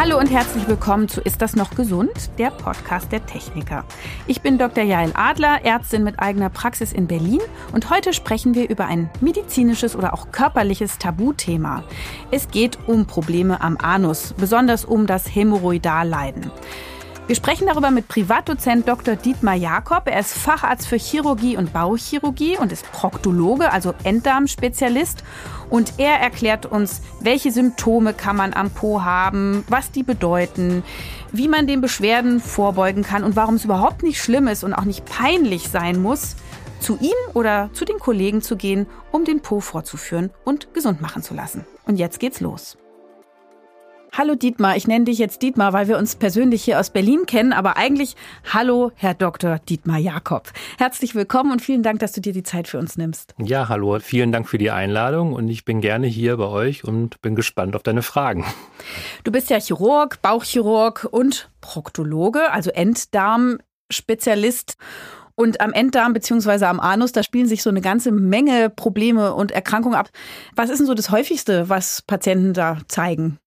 Hallo und herzlich willkommen zu Ist das noch gesund? Der Podcast der Techniker. Ich bin Dr. Jael Adler, Ärztin mit eigener Praxis in Berlin und heute sprechen wir über ein medizinisches oder auch körperliches Tabuthema. Es geht um Probleme am Anus, besonders um das Hämorrhoidalleiden. Wir sprechen darüber mit Privatdozent Dr. Dietmar Jakob. Er ist Facharzt für Chirurgie und Bauchchirurgie und ist Proktologe, also Enddarmspezialist. Und er erklärt uns, welche Symptome kann man am Po haben, was die bedeuten, wie man den Beschwerden vorbeugen kann und warum es überhaupt nicht schlimm ist und auch nicht peinlich sein muss, zu ihm oder zu den Kollegen zu gehen, um den Po vorzuführen und gesund machen zu lassen. Und jetzt geht's los. Hallo Dietmar, ich nenne dich jetzt Dietmar, weil wir uns persönlich hier aus Berlin kennen, aber eigentlich hallo Herr Dr. Dietmar Jakob. Herzlich willkommen und vielen Dank, dass du dir die Zeit für uns nimmst. Ja, hallo, vielen Dank für die Einladung und ich bin gerne hier bei euch und bin gespannt auf deine Fragen. Du bist ja Chirurg, Bauchchirurg und Proktologe, also Enddarmspezialist. Und am Enddarm bzw. am Anus, da spielen sich so eine ganze Menge Probleme und Erkrankungen ab. Was ist denn so das häufigste, was Patienten da zeigen?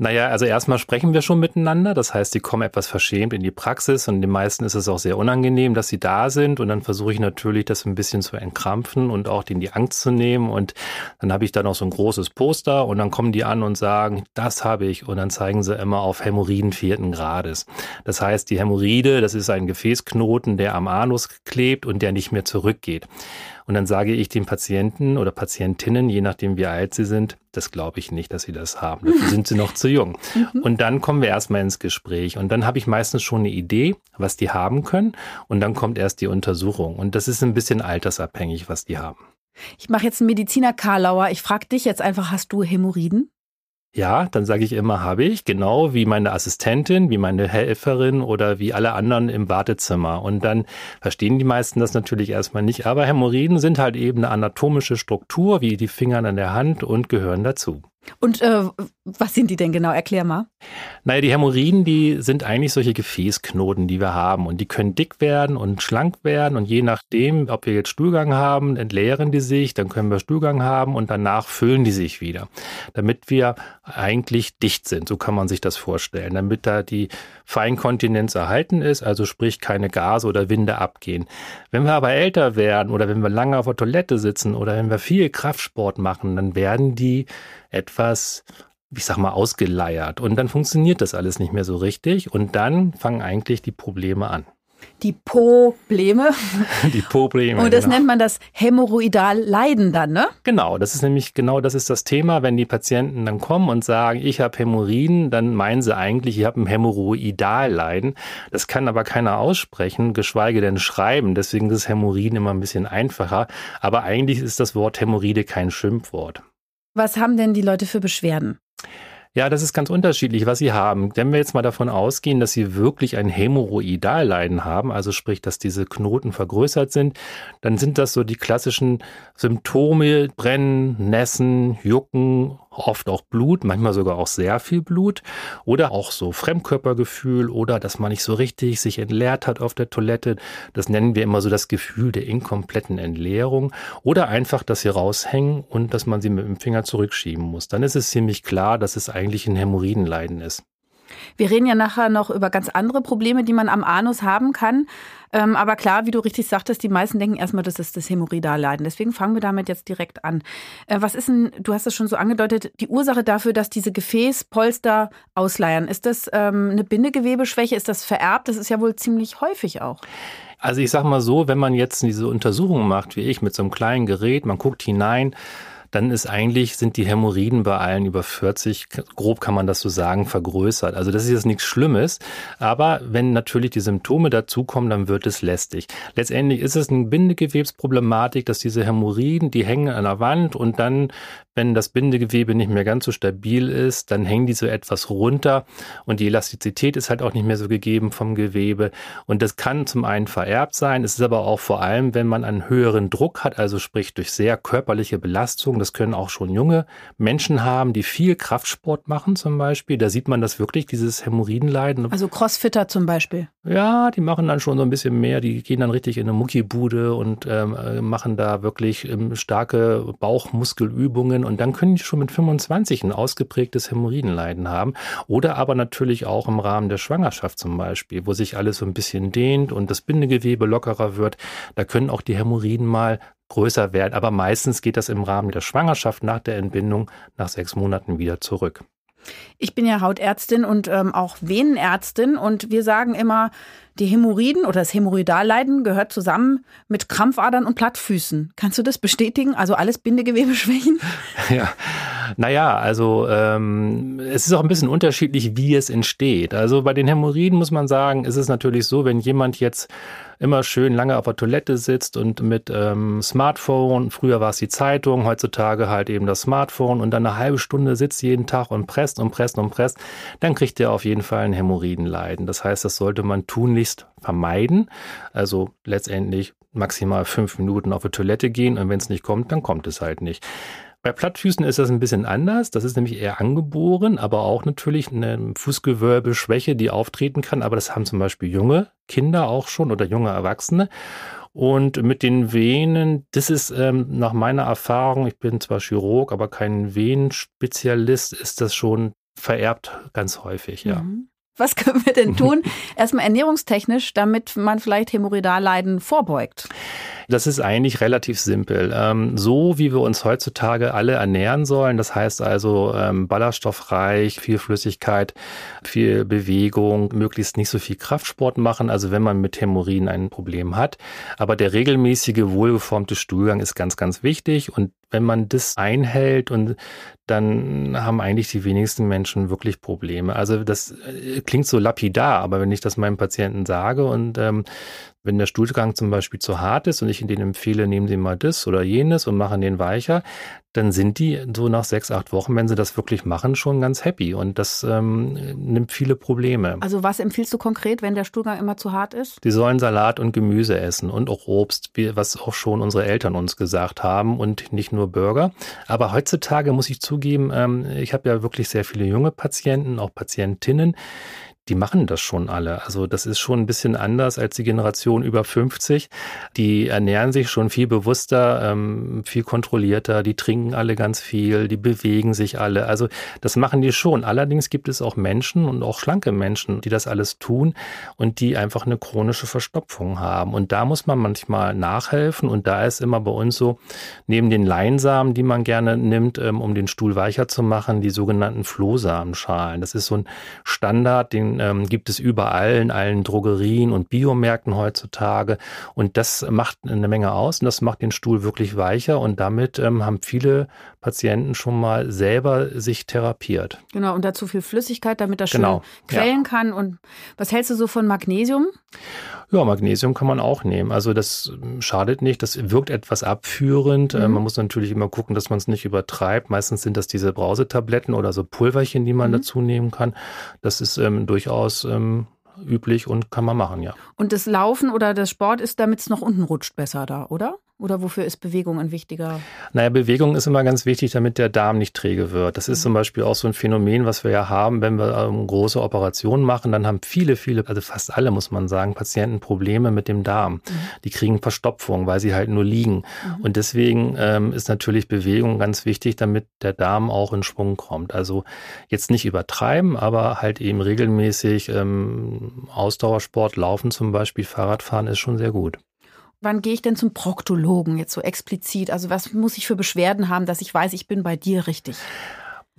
Naja, also erstmal sprechen wir schon miteinander. Das heißt, die kommen etwas verschämt in die Praxis und den meisten ist es auch sehr unangenehm, dass sie da sind. Und dann versuche ich natürlich, das ein bisschen zu entkrampfen und auch denen die Angst zu nehmen. Und dann habe ich da noch so ein großes Poster und dann kommen die an und sagen, das habe ich. Und dann zeigen sie immer auf Hämorrhoiden vierten Grades. Das heißt, die Hämorrhoide, das ist ein Gefäßknoten, der am Anus klebt und der nicht mehr zurückgeht. Und dann sage ich den Patienten oder Patientinnen, je nachdem wie alt sie sind, das glaube ich nicht, dass sie das haben. Dafür sind sie noch zu jung. Mhm. Und dann kommen wir erstmal ins Gespräch. Und dann habe ich meistens schon eine Idee, was die haben können. Und dann kommt erst die Untersuchung. Und das ist ein bisschen altersabhängig, was die haben. Ich mache jetzt einen Mediziner Karlauer. Ich frage dich jetzt einfach, hast du Hämorrhoiden? Ja, dann sage ich immer, habe ich, genau wie meine Assistentin, wie meine Helferin oder wie alle anderen im Wartezimmer. Und dann verstehen die meisten das natürlich erstmal nicht. Aber Hämorrhoiden sind halt eben eine anatomische Struktur, wie die Finger an der Hand und gehören dazu. Und äh, was sind die denn genau? Erklär mal. Naja, die Hämorrhoiden, die sind eigentlich solche Gefäßknoten, die wir haben. Und die können dick werden und schlank werden. Und je nachdem, ob wir jetzt Stuhlgang haben, entleeren die sich, dann können wir Stuhlgang haben und danach füllen die sich wieder. Damit wir eigentlich dicht sind, so kann man sich das vorstellen. Damit da die Feinkontinenz erhalten ist, also sprich keine Gase oder Winde abgehen. Wenn wir aber älter werden oder wenn wir lange auf der Toilette sitzen oder wenn wir viel Kraftsport machen, dann werden die etwas, ich sag mal, ausgeleiert. Und dann funktioniert das alles nicht mehr so richtig. Und dann fangen eigentlich die Probleme an. Die Probleme. Die Probleme. Und das genau. nennt man das Hämorrhoidal-Leiden dann, ne? Genau, das ist nämlich genau das ist das Thema. Wenn die Patienten dann kommen und sagen, ich habe Hämorrhoiden, dann meinen sie eigentlich, ich habe ein Hämorrhoidal-Leiden. Das kann aber keiner aussprechen, geschweige denn schreiben. Deswegen ist Hämorrhoiden immer ein bisschen einfacher. Aber eigentlich ist das Wort Hämorrhoide kein Schimpfwort. Was haben denn die Leute für Beschwerden? Ja, das ist ganz unterschiedlich, was sie haben. Wenn wir jetzt mal davon ausgehen, dass sie wirklich ein Hämorrhoidalleiden haben, also sprich, dass diese Knoten vergrößert sind, dann sind das so die klassischen Symptome, Brennen, Nässen, Jucken, oft auch Blut, manchmal sogar auch sehr viel Blut oder auch so Fremdkörpergefühl oder dass man nicht so richtig sich entleert hat auf der Toilette. Das nennen wir immer so das Gefühl der inkompletten Entleerung oder einfach, dass sie raushängen und dass man sie mit dem Finger zurückschieben muss. Dann ist es ziemlich klar, dass es eigentlich ein Hämorrhoidenleiden ist. Wir reden ja nachher noch über ganz andere Probleme, die man am Anus haben kann. Ähm, aber klar, wie du richtig sagtest, die meisten denken erstmal, das ist das Hämorrhoidalleiden. Deswegen fangen wir damit jetzt direkt an. Äh, was ist denn, du hast es schon so angedeutet, die Ursache dafür, dass diese Gefäßpolster ausleiern? Ist das ähm, eine Bindegewebeschwäche? Ist das vererbt? Das ist ja wohl ziemlich häufig auch. Also ich sag mal so, wenn man jetzt diese Untersuchung macht, wie ich, mit so einem kleinen Gerät, man guckt hinein, dann ist eigentlich, sind die Hämorrhoiden bei allen über 40, grob kann man das so sagen, vergrößert. Also das ist jetzt nichts Schlimmes, aber wenn natürlich die Symptome dazukommen, dann wird es lästig. Letztendlich ist es eine Bindegewebsproblematik, dass diese Hämorrhoiden, die hängen an der Wand und dann wenn das Bindegewebe nicht mehr ganz so stabil ist, dann hängen die so etwas runter und die Elastizität ist halt auch nicht mehr so gegeben vom Gewebe. Und das kann zum einen vererbt sein, es ist aber auch vor allem, wenn man einen höheren Druck hat, also sprich durch sehr körperliche Belastung, das können auch schon junge Menschen haben, die viel Kraftsport machen zum Beispiel, da sieht man das wirklich, dieses Hämorrhoidenleiden. Also Crossfitter zum Beispiel. Ja, die machen dann schon so ein bisschen mehr, die gehen dann richtig in eine Muckibude und ähm, machen da wirklich ähm, starke Bauchmuskelübungen und dann können die schon mit 25 ein ausgeprägtes Hämorrhoidenleiden haben. Oder aber natürlich auch im Rahmen der Schwangerschaft zum Beispiel, wo sich alles so ein bisschen dehnt und das Bindegewebe lockerer wird. Da können auch die Hämorrhoiden mal größer werden. Aber meistens geht das im Rahmen der Schwangerschaft nach der Entbindung nach sechs Monaten wieder zurück. Ich bin ja Hautärztin und ähm, auch Venenärztin und wir sagen immer, die Hämorrhoiden oder das Hämorrhoidalleiden gehört zusammen mit Krampfadern und Plattfüßen. Kannst du das bestätigen? Also alles Bindegewebeschwächen? Ja, naja, also ähm, es ist auch ein bisschen unterschiedlich, wie es entsteht. Also bei den Hämorrhoiden muss man sagen, ist es natürlich so, wenn jemand jetzt immer schön lange auf der Toilette sitzt und mit ähm, Smartphone, früher war es die Zeitung, heutzutage halt eben das Smartphone und dann eine halbe Stunde sitzt jeden Tag und presst und presst und presst, dann kriegt er auf jeden Fall ein Hämorrhoidenleiden. Das heißt, das sollte man tunlichst vermeiden. Also letztendlich maximal fünf Minuten auf die Toilette gehen und wenn es nicht kommt, dann kommt es halt nicht. Bei Plattfüßen ist das ein bisschen anders. Das ist nämlich eher angeboren, aber auch natürlich eine Fußgewölbeschwäche, die auftreten kann. Aber das haben zum Beispiel junge Kinder auch schon oder junge Erwachsene. Und mit den Venen, das ist ähm, nach meiner Erfahrung, ich bin zwar Chirurg, aber kein Venenspezialist, ist das schon vererbt ganz häufig, ja. Mhm. Was können wir denn tun? Erstmal ernährungstechnisch, damit man vielleicht Hämorrhoidalleiden vorbeugt. Das ist eigentlich relativ simpel. Ähm, so wie wir uns heutzutage alle ernähren sollen, das heißt also ähm, ballaststoffreich, viel Flüssigkeit, viel Bewegung, möglichst nicht so viel Kraftsport machen, also wenn man mit Hämorrhoiden ein Problem hat. Aber der regelmäßige, wohlgeformte Stuhlgang ist ganz, ganz wichtig und wenn man das einhält und dann haben eigentlich die wenigsten Menschen wirklich Probleme. Also das äh, klingt so lapidar, aber wenn ich das meinem Patienten sage und ähm, wenn der Stuhlgang zum Beispiel zu hart ist und ich ihnen empfehle, nehmen Sie mal das oder jenes und machen den weicher, dann sind die so nach sechs, acht Wochen, wenn sie das wirklich machen, schon ganz happy. Und das ähm, nimmt viele Probleme. Also was empfiehlst du konkret, wenn der Stuhlgang immer zu hart ist? Die sollen Salat und Gemüse essen und auch Obst, was auch schon unsere Eltern uns gesagt haben und nicht nur Burger. Aber heutzutage muss ich zugeben, ähm, ich habe ja wirklich sehr viele junge Patienten, auch Patientinnen, die machen das schon alle. Also das ist schon ein bisschen anders als die Generation über 50. Die ernähren sich schon viel bewusster, ähm, viel kontrollierter, die trinken alle ganz viel, die bewegen sich alle. Also das machen die schon. Allerdings gibt es auch Menschen und auch schlanke Menschen, die das alles tun und die einfach eine chronische Verstopfung haben. Und da muss man manchmal nachhelfen. Und da ist immer bei uns so, neben den Leinsamen, die man gerne nimmt, ähm, um den Stuhl weicher zu machen, die sogenannten Flohsamenschalen. Das ist so ein Standard, den ähm, gibt es überall in allen Drogerien und Biomärkten heutzutage. Und das macht eine Menge aus und das macht den Stuhl wirklich weicher. Und damit ähm, haben viele Patienten schon mal selber sich therapiert. Genau, und dazu viel Flüssigkeit, damit das genau, schön quellen ja. kann. Und was hältst du so von Magnesium? Ja, Magnesium kann man auch nehmen. Also das schadet nicht, das wirkt etwas abführend. Mhm. Man muss natürlich immer gucken, dass man es nicht übertreibt. Meistens sind das diese Brausetabletten oder so Pulverchen, die man mhm. dazu nehmen kann. Das ist ähm, durchaus ähm, üblich und kann man machen, ja. Und das Laufen oder das Sport ist, damit es noch unten rutscht, besser da, oder? Oder wofür ist Bewegung ein wichtiger? Naja, Bewegung ist immer ganz wichtig, damit der Darm nicht träge wird. Das ist mhm. zum Beispiel auch so ein Phänomen, was wir ja haben, wenn wir ähm, große Operationen machen, dann haben viele, viele, also fast alle muss man sagen, Patienten Probleme mit dem Darm. Mhm. Die kriegen Verstopfung, weil sie halt nur liegen. Mhm. Und deswegen ähm, ist natürlich Bewegung ganz wichtig, damit der Darm auch in Schwung kommt. Also jetzt nicht übertreiben, aber halt eben regelmäßig ähm, Ausdauersport, Laufen zum Beispiel, Fahrradfahren ist schon sehr gut. Wann gehe ich denn zum Proktologen jetzt so explizit? Also was muss ich für Beschwerden haben, dass ich weiß, ich bin bei dir richtig?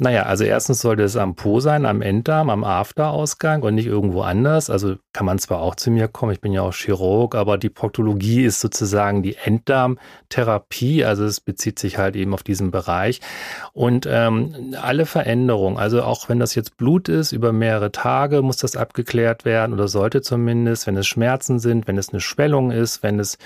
Naja, also erstens sollte es am Po sein, am Enddarm, am Afterausgang und nicht irgendwo anders. Also kann man zwar auch zu mir kommen, ich bin ja auch Chirurg, aber die Proktologie ist sozusagen die Enddarmtherapie, also es bezieht sich halt eben auf diesen Bereich. Und ähm, alle Veränderungen, also auch wenn das jetzt Blut ist, über mehrere Tage muss das abgeklärt werden oder sollte zumindest, wenn es Schmerzen sind, wenn es eine Schwellung ist, wenn es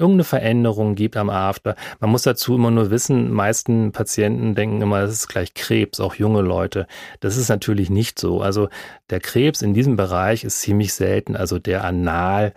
irgendeine Veränderung gibt am After. Man muss dazu immer nur wissen, meisten Patienten denken immer, das ist gleich Krebs, auch junge Leute. Das ist natürlich nicht so. Also der Krebs in diesem Bereich ist ziemlich selten, also der Anal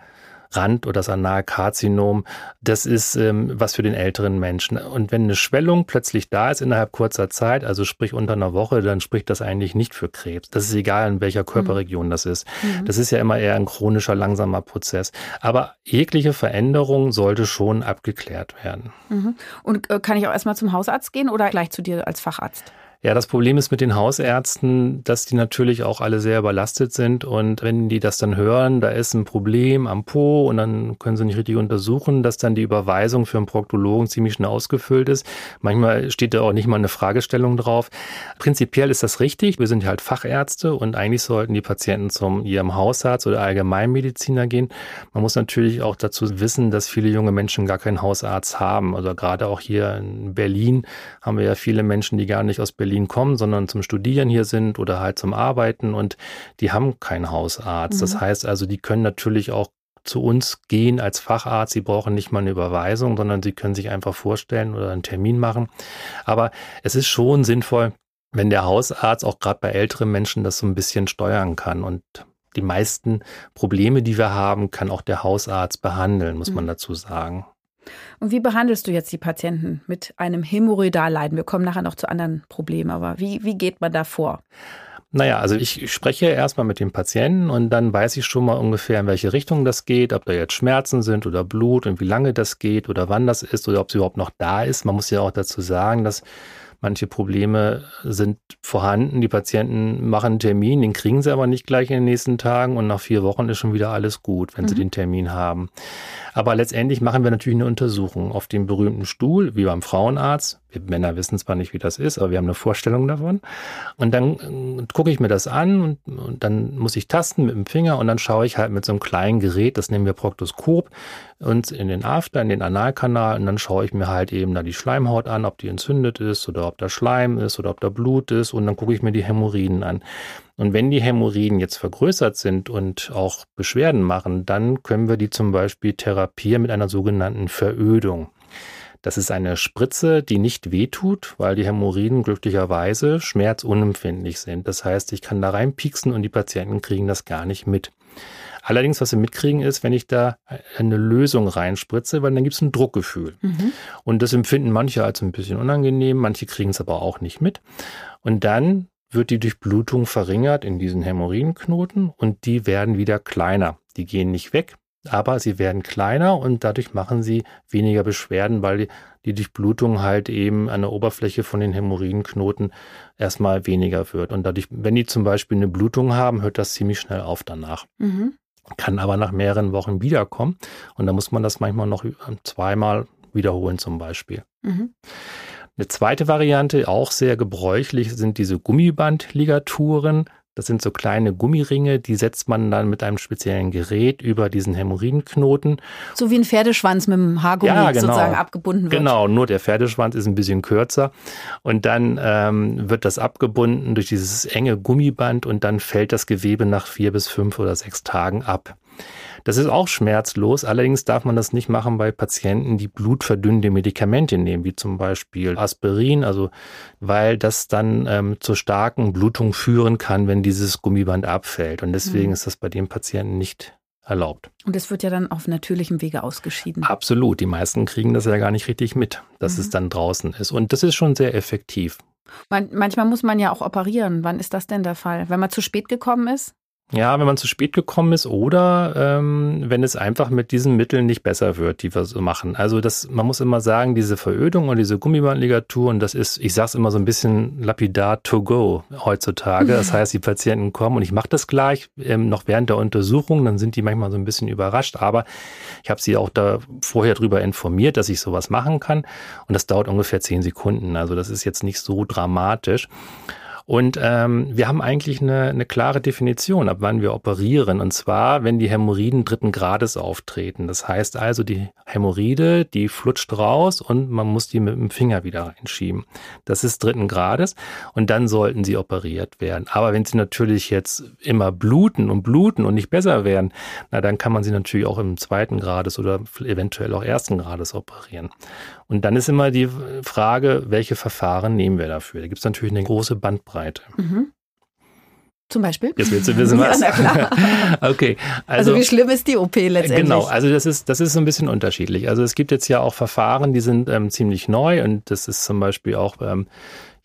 Rand oder das Analkarzinom. Das ist ähm, was für den älteren Menschen. Und wenn eine Schwellung plötzlich da ist innerhalb kurzer Zeit, also sprich unter einer Woche, dann spricht das eigentlich nicht für Krebs. Das ist egal, in welcher Körperregion mhm. das ist. Mhm. Das ist ja immer eher ein chronischer, langsamer Prozess. Aber jegliche Veränderung sollte schon abgeklärt werden. Mhm. Und äh, kann ich auch erstmal zum Hausarzt gehen oder gleich zu dir als Facharzt? Ja, das Problem ist mit den Hausärzten, dass die natürlich auch alle sehr überlastet sind und wenn die das dann hören, da ist ein Problem am Po und dann können sie nicht richtig untersuchen, dass dann die Überweisung für einen Proktologen ziemlich schnell ausgefüllt ist. Manchmal steht da auch nicht mal eine Fragestellung drauf. Prinzipiell ist das richtig. Wir sind halt Fachärzte und eigentlich sollten die Patienten zum ihrem Hausarzt oder Allgemeinmediziner gehen. Man muss natürlich auch dazu wissen, dass viele junge Menschen gar keinen Hausarzt haben. Also gerade auch hier in Berlin haben wir ja viele Menschen, die gar nicht aus Berlin Berlin kommen, sondern zum Studieren hier sind oder halt zum Arbeiten und die haben keinen Hausarzt. Mhm. Das heißt also, die können natürlich auch zu uns gehen als Facharzt. Sie brauchen nicht mal eine Überweisung, sondern sie können sich einfach vorstellen oder einen Termin machen. Aber es ist schon sinnvoll, wenn der Hausarzt auch gerade bei älteren Menschen das so ein bisschen steuern kann und die meisten Probleme, die wir haben, kann auch der Hausarzt behandeln, muss man mhm. dazu sagen. Und wie behandelst du jetzt die Patienten mit einem Hämorrhoidalleiden? Wir kommen nachher noch zu anderen Problemen, aber wie, wie geht man da vor? Naja, also ich spreche erstmal mit dem Patienten und dann weiß ich schon mal ungefähr, in welche Richtung das geht, ob da jetzt Schmerzen sind oder Blut und wie lange das geht oder wann das ist oder ob es überhaupt noch da ist. Man muss ja auch dazu sagen, dass Manche Probleme sind vorhanden. Die Patienten machen einen Termin, den kriegen sie aber nicht gleich in den nächsten Tagen und nach vier Wochen ist schon wieder alles gut, wenn mhm. sie den Termin haben. Aber letztendlich machen wir natürlich eine Untersuchung auf dem berühmten Stuhl, wie beim Frauenarzt. Männer wissen zwar nicht, wie das ist, aber wir haben eine Vorstellung davon. Und dann äh, gucke ich mir das an und, und dann muss ich tasten mit dem Finger und dann schaue ich halt mit so einem kleinen Gerät, das nennen wir Proktoskop, und in den After, in den Analkanal und dann schaue ich mir halt eben da die Schleimhaut an, ob die entzündet ist oder ob da Schleim ist oder ob da Blut ist und dann gucke ich mir die Hämorrhoiden an. Und wenn die Hämorrhoiden jetzt vergrößert sind und auch Beschwerden machen, dann können wir die zum Beispiel therapieren mit einer sogenannten Verödung. Das ist eine Spritze, die nicht wehtut, weil die Hämorrhoiden glücklicherweise schmerzunempfindlich sind. Das heißt, ich kann da reinpieksen und die Patienten kriegen das gar nicht mit. Allerdings, was sie mitkriegen, ist, wenn ich da eine Lösung reinspritze, weil dann gibt es ein Druckgefühl. Mhm. Und das empfinden manche als ein bisschen unangenehm, manche kriegen es aber auch nicht mit. Und dann wird die Durchblutung verringert in diesen Hämorrhoidenknoten und die werden wieder kleiner. Die gehen nicht weg, aber sie werden kleiner und dadurch machen sie weniger Beschwerden, weil die, Durchblutung halt eben an der Oberfläche von den Hämorrhoidenknoten erstmal weniger wird. Und dadurch, wenn die zum Beispiel eine Blutung haben, hört das ziemlich schnell auf danach. Mhm kann aber nach mehreren Wochen wiederkommen. Und da muss man das manchmal noch zweimal wiederholen zum Beispiel. Mhm. Eine zweite Variante, auch sehr gebräuchlich, sind diese Gummibandligaturen. Das sind so kleine Gummiringe, die setzt man dann mit einem speziellen Gerät über diesen Hämorrhoidenknoten. So wie ein Pferdeschwanz mit dem Haargummi ja, genau. sozusagen abgebunden wird. Genau, nur der Pferdeschwanz ist ein bisschen kürzer. Und dann ähm, wird das abgebunden durch dieses enge Gummiband und dann fällt das Gewebe nach vier bis fünf oder sechs Tagen ab. Das ist auch schmerzlos, allerdings darf man das nicht machen bei Patienten, die blutverdünnende Medikamente nehmen, wie zum Beispiel Aspirin, also weil das dann ähm, zur starken Blutung führen kann, wenn dieses Gummiband abfällt. Und deswegen mhm. ist das bei den Patienten nicht erlaubt. Und es wird ja dann auf natürlichem Wege ausgeschieden. Absolut. Die meisten kriegen das ja gar nicht richtig mit, dass mhm. es dann draußen ist. Und das ist schon sehr effektiv. Man, manchmal muss man ja auch operieren. Wann ist das denn der Fall? Wenn man zu spät gekommen ist? Ja, wenn man zu spät gekommen ist oder ähm, wenn es einfach mit diesen Mitteln nicht besser wird, die wir so machen. Also das, man muss immer sagen, diese Verödung und diese Gummibandligatur, und das ist, ich sage es immer so ein bisschen lapidar to go heutzutage. Das heißt, die Patienten kommen und ich mache das gleich ähm, noch während der Untersuchung, dann sind die manchmal so ein bisschen überrascht, aber ich habe sie auch da vorher drüber informiert, dass ich sowas machen kann und das dauert ungefähr zehn Sekunden. Also das ist jetzt nicht so dramatisch. Und ähm, wir haben eigentlich eine, eine klare Definition, ab wann wir operieren. Und zwar, wenn die Hämorrhoiden dritten Grades auftreten. Das heißt also, die Hämorrhoide, die flutscht raus und man muss die mit dem Finger wieder reinschieben. Das ist dritten Grades und dann sollten sie operiert werden. Aber wenn sie natürlich jetzt immer bluten und bluten und nicht besser werden, na dann kann man sie natürlich auch im zweiten Grades oder eventuell auch ersten Grades operieren. Und dann ist immer die Frage, welche Verfahren nehmen wir dafür? Da gibt es natürlich eine große Bandbreite. Mhm. Zum Beispiel? Jetzt willst du wissen, was. Ja, klar. okay. Also, also, wie schlimm ist die OP letztendlich? Genau, also das ist, das ist so ein bisschen unterschiedlich. Also es gibt jetzt ja auch Verfahren, die sind ähm, ziemlich neu und das ist zum Beispiel auch ähm,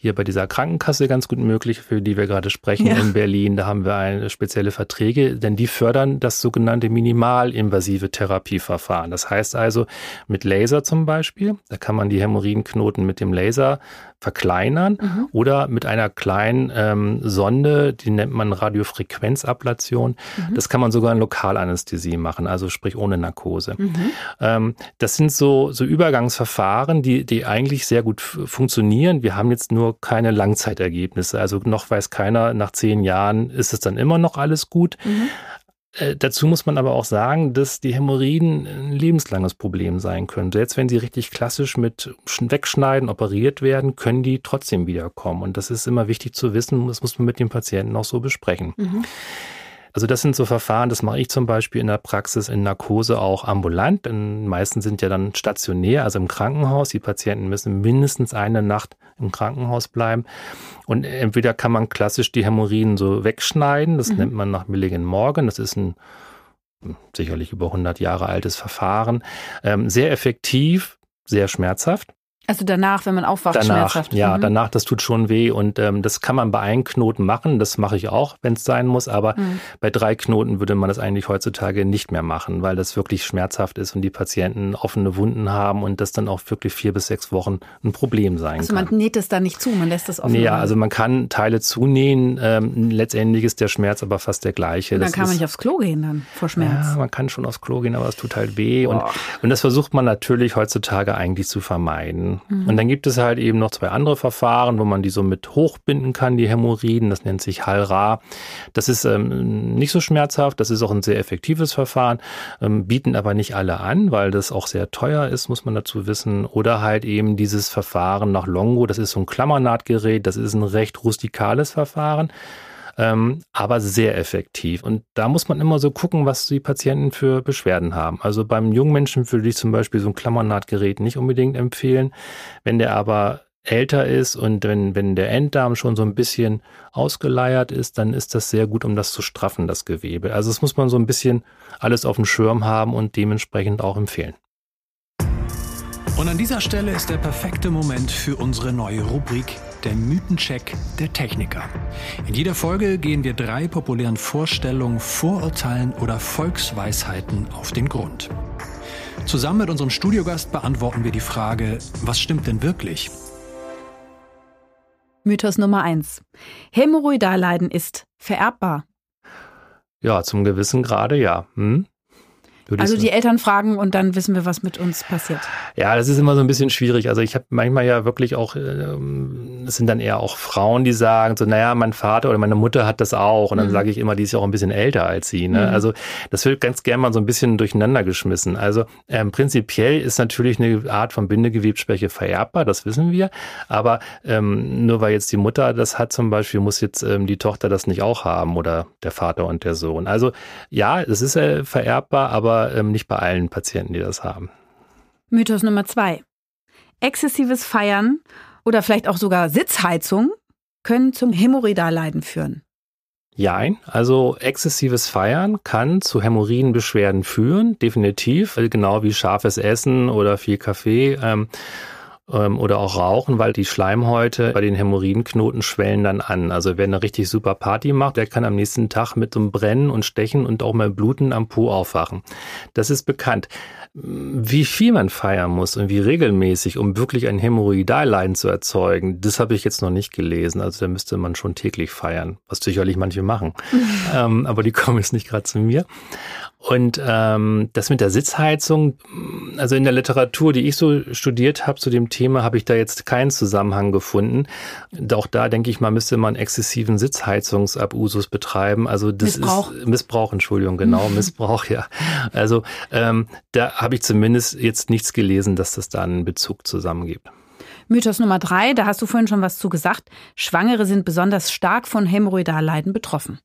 hier bei dieser Krankenkasse ganz gut möglich, für die wir gerade sprechen ja. in Berlin. Da haben wir eine spezielle Verträge, denn die fördern das sogenannte minimalinvasive Therapieverfahren. Das heißt also mit Laser zum Beispiel, da kann man die Hämorrhoidenknoten mit dem Laser verkleinern mhm. oder mit einer kleinen ähm, Sonde, die nennt man Radiofrequenzablation. Mhm. Das kann man sogar in Lokalanästhesie machen, also sprich ohne Narkose. Mhm. Ähm, das sind so, so Übergangsverfahren, die, die eigentlich sehr gut funktionieren. Wir haben jetzt nur keine Langzeitergebnisse. Also noch weiß keiner, nach zehn Jahren ist es dann immer noch alles gut. Mhm. Äh, dazu muss man aber auch sagen, dass die Hämorrhoiden ein lebenslanges Problem sein können. Selbst wenn sie richtig klassisch mit Wegschneiden operiert werden, können die trotzdem wiederkommen. Und das ist immer wichtig zu wissen, das muss man mit dem Patienten auch so besprechen. Mhm. Also das sind so Verfahren, das mache ich zum Beispiel in der Praxis in Narkose auch ambulant. Denn meisten sind ja dann stationär, also im Krankenhaus. Die Patienten müssen mindestens eine Nacht im Krankenhaus bleiben. Und entweder kann man klassisch die Hämorrhoiden so wegschneiden, das mhm. nennt man nach Milligan Morgan, das ist ein sicherlich über 100 Jahre altes Verfahren, ähm, sehr effektiv, sehr schmerzhaft. Also danach, wenn man aufwacht, danach, schmerzhaft. Ja, mhm. danach, das tut schon weh und ähm, das kann man bei einem Knoten machen. Das mache ich auch, wenn es sein muss. Aber mhm. bei drei Knoten würde man das eigentlich heutzutage nicht mehr machen, weil das wirklich schmerzhaft ist und die Patienten offene Wunden haben und das dann auch wirklich vier bis sechs Wochen ein Problem sein also kann. Also man näht es da nicht zu, man lässt es offen. Nee, ja, also man kann Teile zunähen. Ähm, letztendlich ist der Schmerz aber fast der gleiche. Und dann das kann man nicht aufs Klo gehen dann vor Schmerz. Ja, man kann schon aufs Klo gehen, aber es tut halt weh. Und, und das versucht man natürlich heutzutage eigentlich zu vermeiden. Mhm. Und dann gibt es halt eben noch zwei andere Verfahren, wo man die so mit hochbinden kann, die Hämorrhoiden. Das nennt sich Halra. Das ist ähm, nicht so schmerzhaft. Das ist auch ein sehr effektives Verfahren. Ähm, bieten aber nicht alle an, weil das auch sehr teuer ist, muss man dazu wissen. Oder halt eben dieses Verfahren nach Longo. Das ist so ein Klammernahtgerät. Das ist ein recht rustikales Verfahren ähm, aber sehr effektiv. Und da muss man immer so gucken, was die Patienten für Beschwerden haben. Also beim jungen Menschen würde ich zum Beispiel so ein Klammernahtgerät nicht unbedingt empfehlen. Wenn der aber älter ist und wenn, wenn der Enddarm schon so ein bisschen ausgeleiert ist, dann ist das sehr gut, um das zu straffen, das Gewebe. Also das muss man so ein bisschen alles auf dem Schirm haben und dementsprechend auch empfehlen. Und an dieser Stelle ist der perfekte Moment für unsere neue Rubrik, der Mythencheck der Techniker. In jeder Folge gehen wir drei populären Vorstellungen, Vorurteilen oder Volksweisheiten auf den Grund. Zusammen mit unserem Studiogast beantworten wir die Frage, was stimmt denn wirklich? Mythos Nummer eins: Hämorrhoidalleiden ist vererbbar. Ja, zum gewissen Grade ja. Hm? Also die Eltern fragen und dann wissen wir, was mit uns passiert. Ja, das ist immer so ein bisschen schwierig. Also ich habe manchmal ja wirklich auch, ähm, es sind dann eher auch Frauen, die sagen so, naja, mein Vater oder meine Mutter hat das auch. Und dann mhm. sage ich immer, die ist ja auch ein bisschen älter als sie. Ne? Mhm. Also das wird ganz gerne mal so ein bisschen durcheinander geschmissen. Also ähm, prinzipiell ist natürlich eine Art von Bindegewebsschwäche vererbbar, das wissen wir. Aber ähm, nur weil jetzt die Mutter das hat zum Beispiel, muss jetzt ähm, die Tochter das nicht auch haben oder der Vater und der Sohn. Also ja, es ist äh, vererbbar, aber ähm, nicht bei allen Patienten, die das haben. Mythos Nummer zwei. Exzessives Feiern oder vielleicht auch sogar Sitzheizung können zum Hämorrhoidalleiden führen. Jein, also exzessives Feiern kann zu Hämorrhoidenbeschwerden führen, definitiv, genau wie scharfes Essen oder viel Kaffee. Ähm, ähm, oder auch Rauchen, weil die Schleimhäute bei den Hämorrhoidenknoten schwellen dann an. Also wer eine richtig super Party macht, der kann am nächsten Tag mit so einem Brennen und Stechen und auch mal Bluten am Po aufwachen. Das ist bekannt. Wie viel man feiern muss und wie regelmäßig, um wirklich ein Hämorrhoidalleiden zu erzeugen, das habe ich jetzt noch nicht gelesen. Also da müsste man schon täglich feiern, was sicherlich manche machen. ähm, aber die kommen jetzt nicht gerade zu mir. Und ähm, das mit der Sitzheizung, also in der Literatur, die ich so studiert habe zu dem Thema, habe ich da jetzt keinen Zusammenhang gefunden. Auch da denke ich mal, müsste man exzessiven Sitzheizungsabusus betreiben. Also das Missbrauch. ist Missbrauch, Entschuldigung, genau, Missbrauch, ja. Also ähm, da habe ich zumindest jetzt nichts gelesen, dass das da einen Bezug zusammen gibt. Mythos Nummer drei, da hast du vorhin schon was zu gesagt. Schwangere sind besonders stark von Hämorrhoidalleiden betroffen.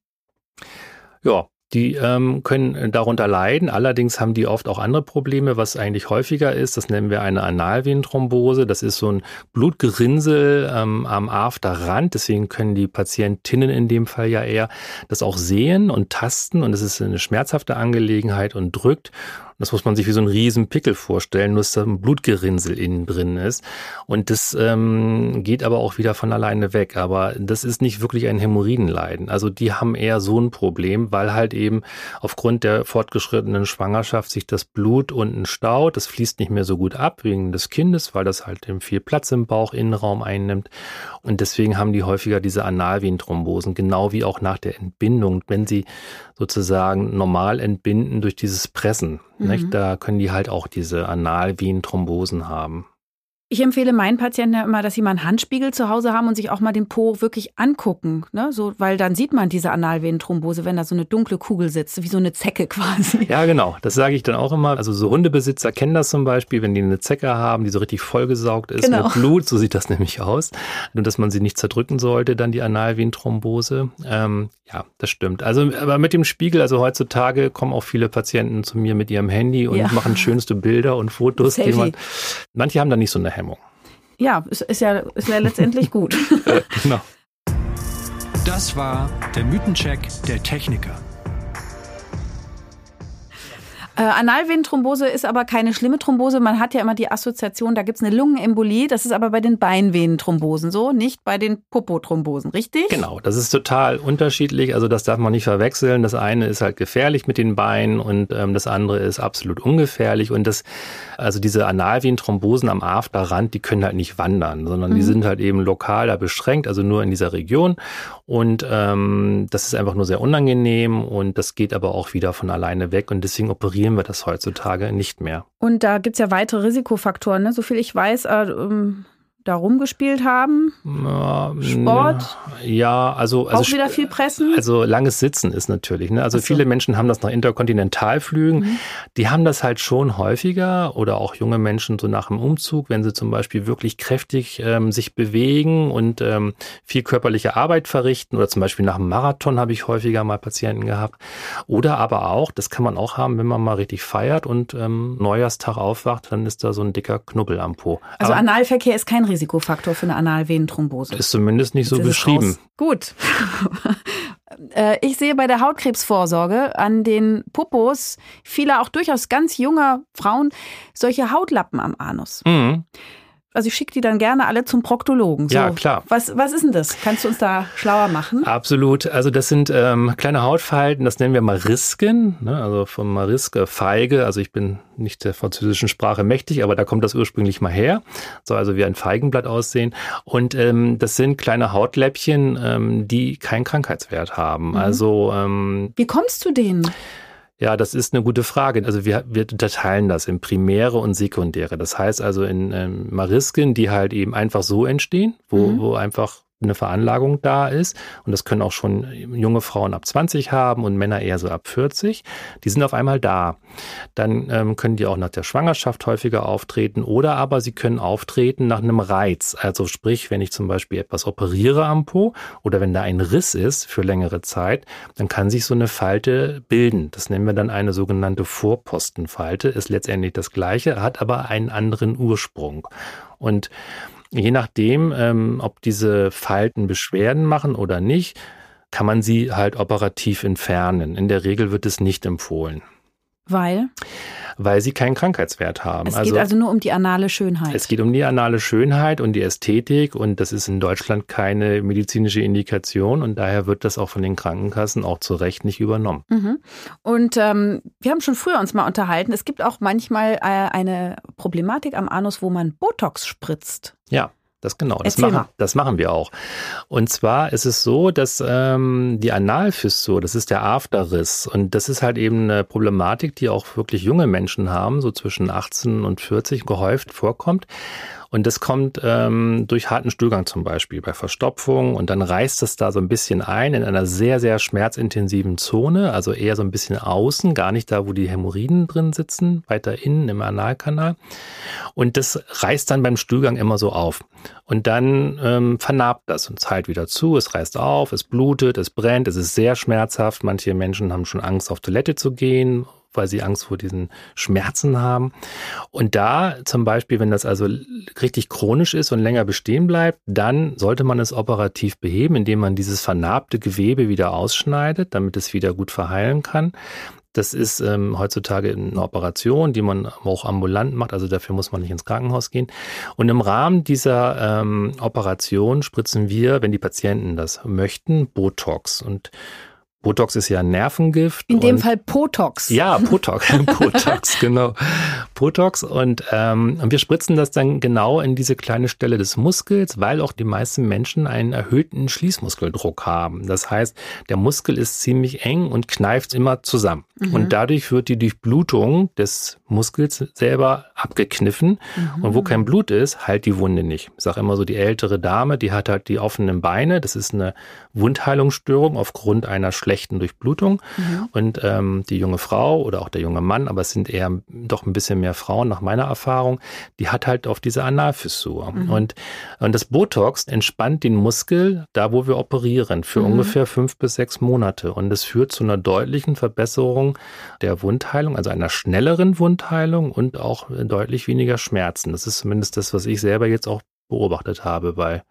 Ja, Die ähm, können darunter leiden. Allerdings haben die oft auch andere Probleme, was eigentlich häufiger ist. Das nennen wir eine Analvenenthrombose. Das ist so ein Blutgerinnsel ähm, am Afterrand. Deswegen können die Patientinnen in dem Fall ja eher das auch sehen und tasten. Und es ist eine schmerzhafte Angelegenheit und drückt. Das muss man sich wie so ein riesen Pickel vorstellen, nur dass da ein Blutgerinnsel innen drin ist. Und das ähm, geht aber auch wieder von alleine weg. Aber das ist nicht wirklich ein Hämorrhoidenleiden. Also die haben eher so ein Problem, weil halt eben aufgrund der fortgeschrittenen Schwangerschaft sich das Blut unten staut. Das fließt nicht mehr so gut ab wegen des Kindes, weil das halt eben viel Platz im Bauchinnenraum einnimmt. Und deswegen haben die häufiger diese Analvenenthrombosen, genau wie auch nach der Entbindung, wenn sie sozusagen normal entbinden durch dieses Pressen. Mhm. Nicht? Da können die halt auch diese Analvenenthrombosen haben. Ich empfehle meinen Patienten ja immer, dass sie mal einen Handspiegel zu Hause haben und sich auch mal den Po wirklich angucken, ne? so, weil dann sieht man diese Analvenenthrombose, wenn da so eine dunkle Kugel sitzt, wie so eine Zecke quasi. Ja, genau. Das sage ich dann auch immer. Also so Hundebesitzer kennen das zum Beispiel, wenn die eine Zecke haben, die so richtig vollgesaugt ist genau. mit Blut, so sieht das nämlich aus. Nur, dass man sie nicht zerdrücken sollte, dann die Analvenenthrombose. Ähm, ja, das stimmt. Also, aber mit dem Spiegel, also heutzutage kommen auch viele Patienten zu mir mit ihrem Handy und ja. machen schönste Bilder und Fotos. Die man, manche haben da nicht so eine Hemmung. Hemmung. Ja, ist, ist ja, ist ja letztendlich gut. genau. Das war der Mythencheck der Techniker. Äh, Analvenenthrombose ist aber keine schlimme Thrombose. Man hat ja immer die Assoziation, da gibt es eine Lungenembolie. Das ist aber bei den Beinvenenthrombosen so, nicht bei den Popothrombosen, richtig? Genau, das ist total unterschiedlich. Also das darf man nicht verwechseln. Das eine ist halt gefährlich mit den Beinen und ähm, das andere ist absolut ungefährlich. Und das, also diese Analvenenthrombosen am Afterrand, die können halt nicht wandern, sondern mhm. die sind halt eben lokal da beschränkt, also nur in dieser Region. Und ähm, das ist einfach nur sehr unangenehm und das geht aber auch wieder von alleine weg. Und deswegen operieren wir das heutzutage nicht mehr. Und da gibt es ja weitere Risikofaktoren, ne? soviel ich weiß. Äh, ähm, da rumgespielt haben? Sport? Ja, also, also auch wieder viel pressen. Also langes Sitzen ist natürlich. Ne? Also so. viele Menschen haben das nach Interkontinentalflügen. Mhm. Die haben das halt schon häufiger oder auch junge Menschen so nach dem Umzug, wenn sie zum Beispiel wirklich kräftig ähm, sich bewegen und ähm, viel körperliche Arbeit verrichten oder zum Beispiel nach dem Marathon habe ich häufiger mal Patienten gehabt. Oder aber auch, das kann man auch haben, wenn man mal richtig feiert und ähm, Neujahrstag aufwacht, dann ist da so ein dicker Knubbel am Po. Also aber, Analverkehr ist kein. Risikofaktor für eine Analvenenthrombose. Ist zumindest nicht so beschrieben. Gut. Äh, ich sehe bei der Hautkrebsvorsorge an den Popos vieler auch durchaus ganz junger Frauen solche Hautlappen am Anus. Mhm. Also ich schicke die dann gerne alle zum Proktologen. So. Ja, klar. Was, was ist denn das? Kannst du uns da schlauer machen? Absolut. Also das sind ähm, kleine Hautverhalten, das nennen wir Marisken, ne? also von Mariske, Feige. Also ich bin nicht der französischen Sprache mächtig, aber da kommt das ursprünglich mal her. Soll also wie ein Feigenblatt aussehen. Und ähm, das sind kleine Hautläppchen, ähm, die keinen Krankheitswert haben. Mhm. Also ähm, Wie kommst du denen? Ja, das ist eine gute Frage. Also wir, wir unterteilen das in primäre und sekundäre. Das heißt also in ähm, Marisken, die halt eben einfach so entstehen, wo, mhm. wo einfach eine Veranlagung da ist. Und das können auch schon junge Frauen ab 20 haben und Männer eher so ab 40. Die sind auf einmal da. Dann ähm, können die auch nach der Schwangerschaft häufiger auftreten oder aber sie können auftreten nach einem Reiz. Also sprich, wenn ich zum Beispiel etwas operiere am Po oder wenn da ein Riss ist für längere Zeit, dann kann sich so eine Falte bilden. Das nennen wir dann eine sogenannte Vorpostenfalte. Ist letztendlich das gleiche, hat aber einen anderen Ursprung. Und Je nachdem, ähm, ob diese Falten Beschwerden machen oder nicht, kann man sie halt operativ entfernen. In der Regel wird es nicht empfohlen. Weil? Weil sie keinen Krankheitswert haben. Es geht also, also nur um die anale Schönheit. Es geht um die anale Schönheit und die Ästhetik und das ist in Deutschland keine medizinische Indikation und daher wird das auch von den Krankenkassen auch zu Recht nicht übernommen. Mhm. Und ähm, wir haben schon früher uns mal unterhalten. Es gibt auch manchmal äh, eine Problematik am Anus, wo man Botox spritzt. Ja. Das genau, das machen, das machen wir auch. Und zwar ist es so, dass ähm, die Analfissur, das ist der Afterriss und das ist halt eben eine Problematik, die auch wirklich junge Menschen haben, so zwischen 18 und 40 gehäuft vorkommt. Und das kommt ähm, durch harten Stuhlgang zum Beispiel, bei Verstopfung. Und dann reißt es da so ein bisschen ein in einer sehr, sehr schmerzintensiven Zone, also eher so ein bisschen außen, gar nicht da, wo die Hämorrhoiden drin sitzen, weiter innen im Analkanal. Und das reißt dann beim Stuhlgang immer so auf. Und dann ähm, vernarbt das und heilt wieder zu, es reißt auf, es blutet, es brennt, es ist sehr schmerzhaft. Manche Menschen haben schon Angst, auf Toilette zu gehen weil sie Angst vor diesen Schmerzen haben. Und da zum Beispiel, wenn das also richtig chronisch ist und länger bestehen bleibt, dann sollte man es operativ beheben, indem man dieses vernarbte Gewebe wieder ausschneidet, damit es wieder gut verheilen kann. Das ist ähm, heutzutage eine Operation, die man auch ambulant macht, also dafür muss man nicht ins Krankenhaus gehen. Und im Rahmen dieser ähm, Operation spritzen wir, wenn die Patienten das möchten, Botox. Und Botox ist ja ein Nervengift. In dem Fall Potox. Ja, Potox, Potox, genau. Potox und, ähm, und wir spritzen das dann genau in diese kleine Stelle des Muskels, weil auch die meisten Menschen einen erhöhten Schließmuskeldruck haben. Das heißt, der Muskel ist ziemlich eng und kneift immer zusammen. Mhm. Und dadurch wird die Durchblutung des Muskels selber abgekniffen. Mhm. Und wo kein Blut ist, heilt die Wunde nicht. Ich sage immer so, die ältere Dame, die hat halt die offenen Beine. Das ist eine Wundheilungsstörung aufgrund einer schlechten Durchblutung. Mhm. Und ähm, die junge Frau oder auch der junge Mann, aber es sind eher doch ein bisschen mehr Frauen nach meiner Erfahrung, die hat halt auf diese Analfissur. Mhm. Und, und das Botox entspannt den Muskel da, wo wir operieren, für mhm. ungefähr fünf bis sechs Monate. Und es führt zu einer deutlichen Verbesserung der Wundheilung, also einer schnelleren Wundheilung und auch deutlich weniger Schmerzen. Das ist zumindest das, was ich selber jetzt auch beobachtet habe bei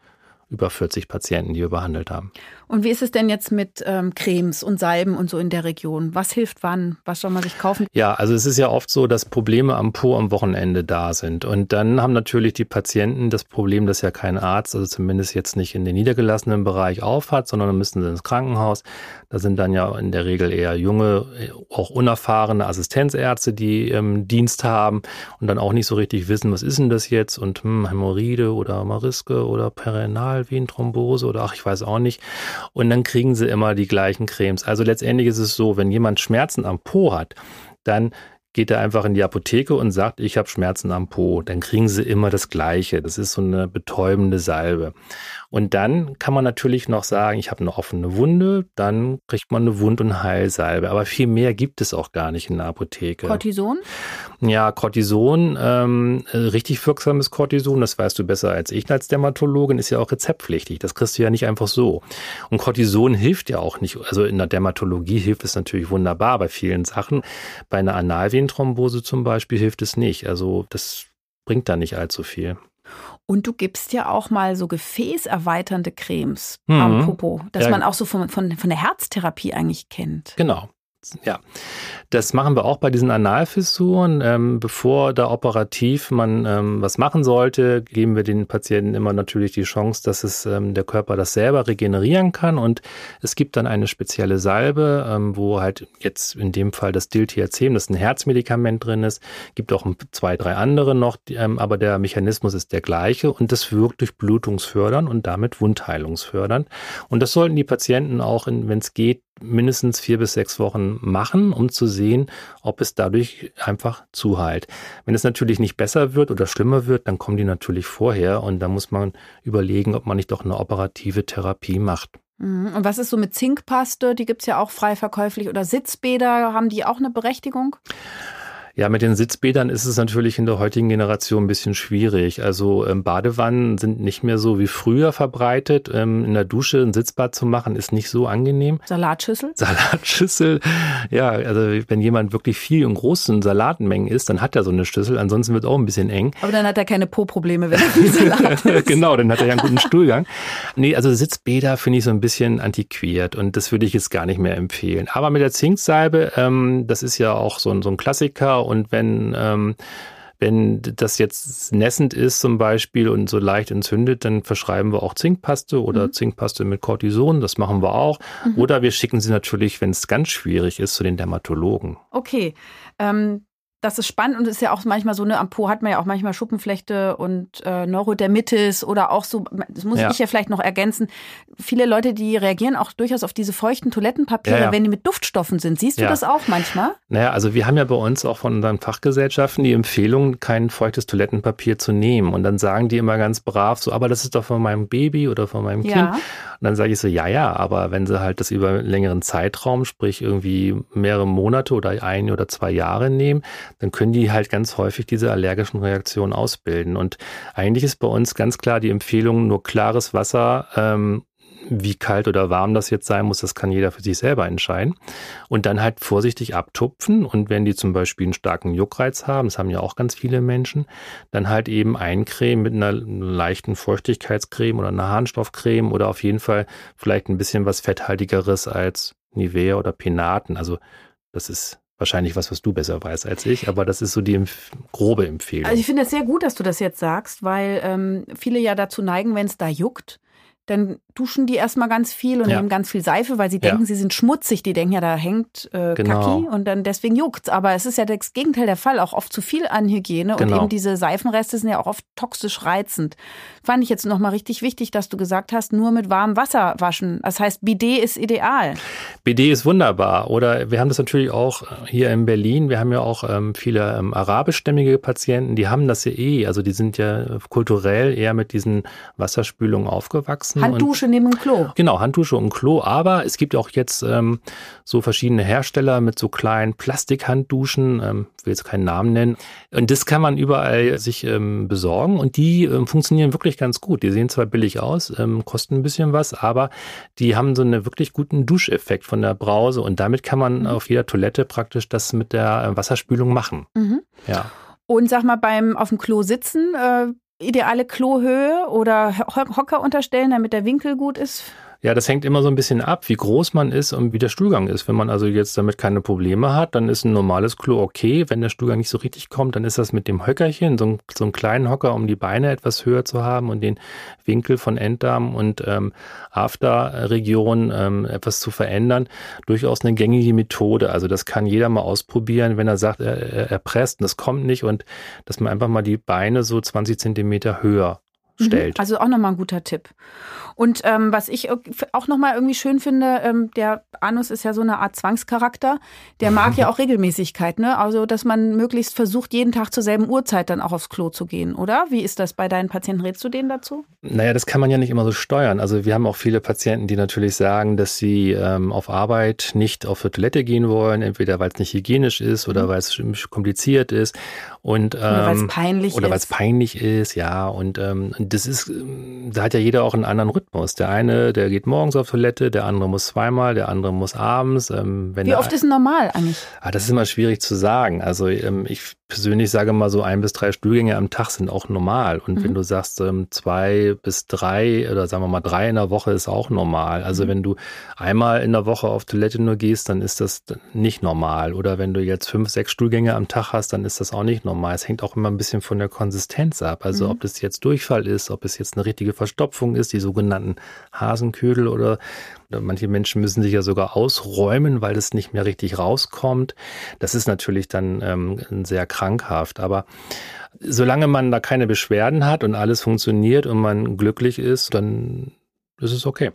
über 40 Patienten, die wir behandelt haben. Und wie ist es denn jetzt mit ähm, Cremes und Salben und so in der Region? Was hilft wann? Was soll man sich kaufen? Ja, also es ist ja oft so, dass Probleme am Po am Wochenende da sind. Und dann haben natürlich die Patienten das Problem, dass ja kein Arzt, also zumindest jetzt nicht in den niedergelassenen Bereich aufhat, sondern dann müssen sie ins Krankenhaus. Da sind dann ja in der Regel eher junge, auch unerfahrene Assistenzärzte, die ähm, Dienst haben und dann auch nicht so richtig wissen, was ist denn das jetzt? Und hm, Hämorrhoide oder Mariske oder Perinealvenenthrombose oder ach, ich weiß auch nicht und dann kriegen sie immer die gleichen Cremes. Also letztendlich ist es so, wenn jemand Schmerzen am Po hat, dann geht er einfach in die Apotheke und sagt, ich habe Schmerzen am Po. Dann kriegen sie immer das Gleiche. Das ist so eine betäubende Salbe. Und dann kann man natürlich noch sagen, ich habe eine offene Wunde, dann kriegt man eine Wund- und Heilsalbe. Aber viel mehr gibt es auch gar nicht in der Apotheke. Cortison? Ja, Cortison, ähm, richtig wirksames Cortison, das weißt du besser als ich als Dermatologin, ist ja auch rezeptpflichtig. Das kriegst du ja nicht einfach so. Und Cortison hilft ja auch nicht. Also in der Dermatologie hilft es natürlich wunderbar bei vielen Sachen. Bei einer Analvenenthrombose zum Beispiel hilft es nicht. Also das bringt da nicht allzu viel. Und du gibst ja auch mal so gefäßerweiternde Cremes mhm. am Popo, dass ja. man auch so von, von, von der Herztherapie eigentlich kennt. Genau. Ja, das machen wir auch bei diesen Analfissuren. Ähm, bevor da operativ man ähm, was machen sollte, geben wir den Patienten immer natürlich die Chance, dass es ähm, der Körper das selber regenerieren kann. Und es gibt dann eine spezielle Salbe, ähm, wo halt jetzt in dem Fall das Diltiazem, das ist ein Herzmedikament drin ist, gibt auch zwei, drei andere noch, ähm, aber der Mechanismus ist der gleiche und das wirkt durch Blutungsfördern und damit Wundheilungsfördernd. Und das sollten die Patienten auch, wenn es geht, mindestens vier bis sechs Wochen machen, um zu sehen, ob es dadurch einfach zuheilt. Wenn es natürlich nicht besser wird oder schlimmer wird, dann kommen die natürlich vorher und da muss man überlegen, ob man nicht doch eine operative Therapie macht. Mhm. Und was ist so mit Zinkpaste? Die gibt es ja auch frei verkäuflich. Oder Sitzbäder, haben die auch eine Berechtigung? Ja, mit den Sitzbädern ist es natürlich in der heutigen Generation ein bisschen schwierig. Also ähm, Badewannen sind nicht mehr so wie früher verbreitet. Ähm, in der Dusche ein Sitzbad zu machen, ist nicht so angenehm. Salatschüssel? Salatschüssel, ja, also wenn jemand wirklich viel in großen Salatmengen isst, dann hat er so eine Schüssel. Ansonsten wird auch ein bisschen eng. Aber dann hat er keine Po-Probleme, wenn er viel Salat isst. genau, dann hat er ja einen guten Stuhlgang. Nee, also Sitzbäder finde ich so ein bisschen antiquiert und das würde ich jetzt gar nicht mehr empfehlen. Aber mit der Zinksalbe, ähm, das ist ja auch so ein, so ein Klassiker und wenn, ähm, wenn das jetzt nässend ist zum Beispiel und so leicht entzündet, dann verschreiben wir auch Zinkpaste oder mhm. Zinkpaste mit Cortison. Das machen wir auch. Mhm. Oder wir schicken sie natürlich, wenn es ganz schwierig ist, zu den Dermatologen. Okay. Ähm das ist spannend und ist ja auch manchmal so, ne, am Po hat man ja auch manchmal Schuppenflechte und äh, Neurodermitis oder auch so, das muss ja. ich ja vielleicht noch ergänzen, viele Leute, die reagieren auch durchaus auf diese feuchten Toilettenpapiere, ja, ja. wenn die mit Duftstoffen sind. Siehst du das auch manchmal? Naja, also wir haben ja bei uns auch von unseren Fachgesellschaften die Empfehlung, kein feuchtes Toilettenpapier zu nehmen. Und dann sagen die immer ganz brav so, aber das ist doch von meinem Baby oder von meinem Kind. Und dann sage ich so, ja, ja, aber wenn sie halt das über einen längeren Zeitraum, sprich irgendwie mehrere Monate oder ein oder zwei Jahre nehmen, dann können die halt ganz häufig diese allergischen Reaktionen ausbilden. Und eigentlich ist bei uns ganz klar die Empfehlung, nur klares Wasser ähm, wie kalt oder warm das jetzt sein muss, das kann jeder für sich selber entscheiden. Und dann halt vorsichtig abtupfen. Und wenn die zum Beispiel einen starken Juckreiz haben, das haben ja auch ganz viele Menschen, dann halt eben eincremen mit einer leichten Feuchtigkeitscreme oder einer Harnstoffcreme oder auf jeden Fall vielleicht ein bisschen was fetthaltigeres als Nivea oder Penaten. Also das ist wahrscheinlich was, was du besser weißt als ich, aber das ist so die empf grobe Empfehlung. Also ich finde es sehr gut, dass du das jetzt sagst, weil ähm, viele ja dazu neigen, wenn es da juckt, dann duschen die erstmal ganz viel und ja. nehmen ganz viel Seife, weil sie denken, ja. sie sind schmutzig. Die denken ja, da hängt äh, genau. Kaki und dann deswegen juckt's. Aber es ist ja das Gegenteil der Fall, auch oft zu viel an Hygiene genau. und eben diese Seifenreste sind ja auch oft toxisch reizend. Fand ich jetzt nochmal richtig wichtig, dass du gesagt hast, nur mit warmem Wasser waschen. Das heißt, Bidet ist ideal. Bidet ist wunderbar. Oder wir haben das natürlich auch hier in Berlin. Wir haben ja auch ähm, viele ähm, arabischstämmige Patienten, die haben das ja eh. Also die sind ja kulturell eher mit diesen Wasserspülungen aufgewachsen nutzen. Handdusche neben dem Klo. Genau, Handdusche und Klo. Aber es gibt auch jetzt ähm, so verschiedene Hersteller mit so kleinen Plastikhandduschen. Ähm, will jetzt keinen Namen nennen. Und das kann man überall sich ähm, besorgen und die ähm, funktionieren wirklich ganz gut. Die sehen zwar billig aus, ähm, kosten ein bisschen was, aber die haben so einen wirklich guten Duscheffekt von der Brause und damit kann man mhm. auf jeder Toilette praktisch das mit der äh, Wasserspülung machen. Mhm. Ja. Und sag mal, beim auf dem Klo sitzen, äh, ideale Klohöhe oder Hocker unterstellen, damit der Winkel gut ist? Ja, das hängt immer so ein bisschen ab, wie groß man ist und wie der Stuhlgang ist. Wenn man also jetzt damit keine Probleme hat, dann ist ein normales Klo okay. Wenn der Stuhlgang nicht so richtig kommt, dann ist das mit dem Höckerchen, so, ein, so einen kleinen Hocker, um die Beine etwas höher zu haben und den Winkel von Enddarm und ähm, Afterregion ähm, etwas zu verändern, durchaus eine gängige Methode. Also das kann jeder mal ausprobieren, wenn er sagt, er, er presst und es kommt nicht und dass man einfach mal die Beine so 20 Zentimeter höher. Stellt. Also auch nochmal ein guter Tipp. Und ähm, was ich auch nochmal irgendwie schön finde, ähm, der Anus ist ja so eine Art Zwangscharakter. Der mag ja auch Regelmäßigkeit, ne? Also, dass man möglichst versucht, jeden Tag zur selben Uhrzeit dann auch aufs Klo zu gehen, oder? Wie ist das bei deinen Patienten? Redst du denen dazu? Naja, das kann man ja nicht immer so steuern. Also, wir haben auch viele Patienten, die natürlich sagen, dass sie ähm, auf Arbeit nicht auf die Toilette gehen wollen, entweder weil es nicht hygienisch ist oder mhm. weil es kompliziert ist. Und, ähm, oder weil es peinlich oder ist. Oder weil es peinlich ist, ja. Und ähm, das ist, da hat ja jeder auch einen anderen Rhythmus. Der eine, der geht morgens auf Toilette, der andere muss zweimal, der andere muss abends. Ähm, Wie oft ist normal eigentlich? Ah, das ist immer schwierig zu sagen. Also ähm, ich persönlich sage mal so ein bis drei Stuhlgänge am Tag sind auch normal. Und mhm. wenn du sagst ähm, zwei bis drei oder sagen wir mal drei in der Woche ist auch normal. Also mhm. wenn du einmal in der Woche auf Toilette nur gehst, dann ist das nicht normal. Oder wenn du jetzt fünf, sechs Stuhlgänge am Tag hast, dann ist das auch nicht normal. Es hängt auch immer ein bisschen von der Konsistenz ab. Also mhm. ob das jetzt Durchfall ist, ob es jetzt eine richtige Verstopfung ist, die sogenannten Hasenködel oder Manche Menschen müssen sich ja sogar ausräumen, weil es nicht mehr richtig rauskommt. Das ist natürlich dann ähm, sehr krankhaft. Aber solange man da keine Beschwerden hat und alles funktioniert und man glücklich ist, dann ist es okay.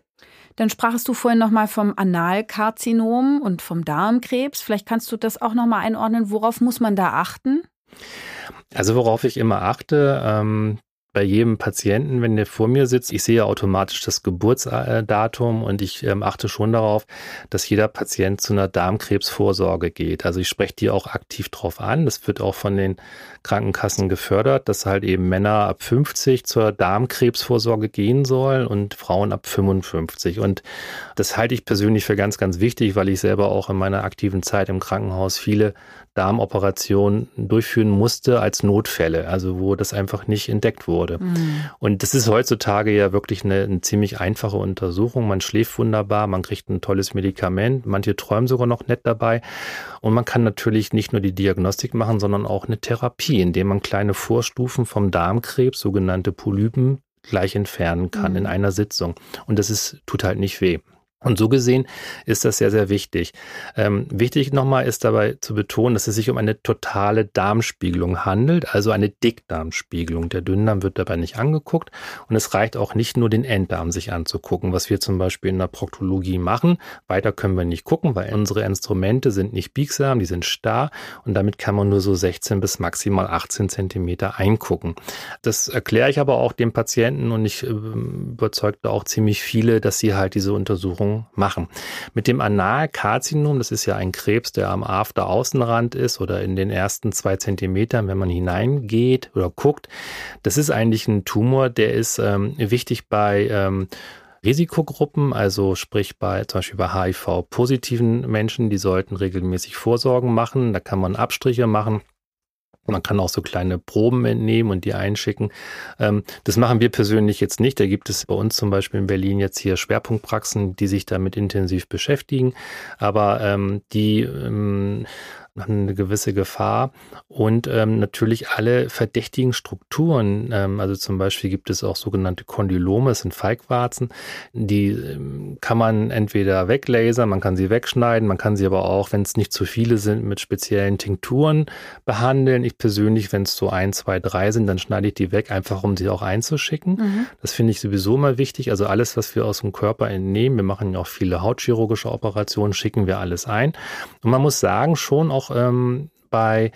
Dann sprachst du vorhin nochmal vom Analkarzinom und vom Darmkrebs. Vielleicht kannst du das auch nochmal einordnen. Worauf muss man da achten? Also worauf ich immer achte, ähm, bei jedem Patienten, wenn der vor mir sitzt, ich sehe automatisch das Geburtsdatum und ich ähm, achte schon darauf, dass jeder Patient zu einer Darmkrebsvorsorge geht. Also ich spreche die auch aktiv drauf an. Das wird auch von den Krankenkassen gefördert, dass halt eben Männer ab 50 zur Darmkrebsvorsorge gehen sollen und Frauen ab 55. Und das halte ich persönlich für ganz, ganz wichtig, weil ich selber auch in meiner aktiven Zeit im Krankenhaus viele Darmoperationen durchführen musste als Notfälle, also wo das einfach nicht entdeckt wurde. Mhm. Und das ist heutzutage ja wirklich eine, eine, ziemlich einfache Untersuchung. Man schläft wunderbar, man kriegt ein tolles Medikament, manche träumen sogar noch nett dabei. Und man kann natürlich nicht nur die Diagnostik machen, sondern auch eine Therapie, indem man kleine Vorstufen vom Darmkrebs, sogenannte Polypen, gleich entfernen kann mhm. in einer Sitzung. Und das ist, tut halt nicht weh. Und so gesehen ist das sehr, sehr wichtig. Ähm, wichtig nochmal ist dabei zu betonen, dass es sich um eine totale Darmspiegelung handelt, also eine Dickdarmspiegelung. Der Dünndarm wird dabei nicht angeguckt und es reicht auch nicht nur den Enddarm sich anzugucken, was wir zum Beispiel in der Proktologie machen. Weiter können wir nicht gucken, weil unsere Instrumente sind nicht biegsam, die sind starr und damit kann man nur so 16 bis maximal 18 Zentimeter eingucken. Das erkläre ich aber auch dem Patienten und ich äh, überzeugte auch ziemlich viele, dass sie halt diese Untersuchung Untersuchung machen. Mit dem Analkarzinom, das ist ja ein Krebs, der am Afteraußenrand ist oder in den ersten zwei Zentimetern, wenn man hineingeht oder guckt, das ist eigentlich ein Tumor, der ist ähm, wichtig bei ähm, Risikogruppen, also sprich bei zum Beispiel bei HIV-positiven Menschen, die sollten regelmäßig Vorsorgen machen. Da kann man Abstriche machen. Man kann auch so kleine Proben entnehmen und die einschicken. Ähm, das machen wir persönlich jetzt nicht. Da gibt es bei uns zum Beispiel in Berlin jetzt hier Schwerpunktpraxen, die sich damit intensiv beschäftigen. Aber ähm, die ähm, eine gewisse Gefahr und ähm, natürlich alle verdächtigen Strukturen. Ähm, also zum Beispiel gibt es auch sogenannte Kondylome, das sind Feigwarzen. Die ähm, kann man entweder weglasern, man kann sie wegschneiden, man kann sie aber auch, wenn es nicht zu viele sind, mit speziellen Tinkturen behandeln. Ich persönlich, wenn es so ein, zwei, drei sind, dann schneide ich die weg, einfach um sie auch einzuschicken. Mhm. Das finde ich sowieso mal wichtig. Also alles, was wir aus dem Körper entnehmen, wir machen ja auch viele hautchirurgische Operationen, schicken wir alles ein. Und man muss sagen, schon auch ähm, bei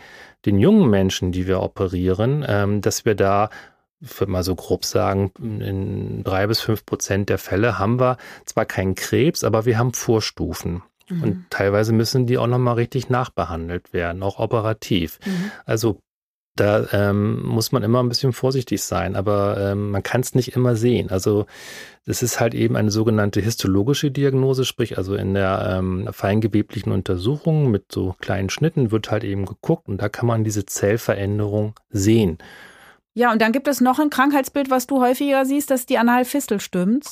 den jungen Menschen, die wir operieren, ähm, dass wir da ich würde mal so grob sagen, in drei bis fünf Prozent der Fälle haben wir zwar keinen Krebs, aber wir haben Vorstufen. Mhm. Und teilweise müssen die auch nochmal richtig nachbehandelt werden, auch operativ. Mhm. Also da ähm, muss man immer ein bisschen vorsichtig sein, aber ähm, man kann es nicht immer sehen. Also das ist halt eben eine sogenannte histologische Diagnose, sprich also in der ähm, feingeweblichen Untersuchung mit so kleinen Schnitten wird halt eben geguckt und da kann man diese Zellveränderung sehen. Ja, und dann gibt es noch ein Krankheitsbild, was du häufiger siehst, dass die Analfistel stimmt.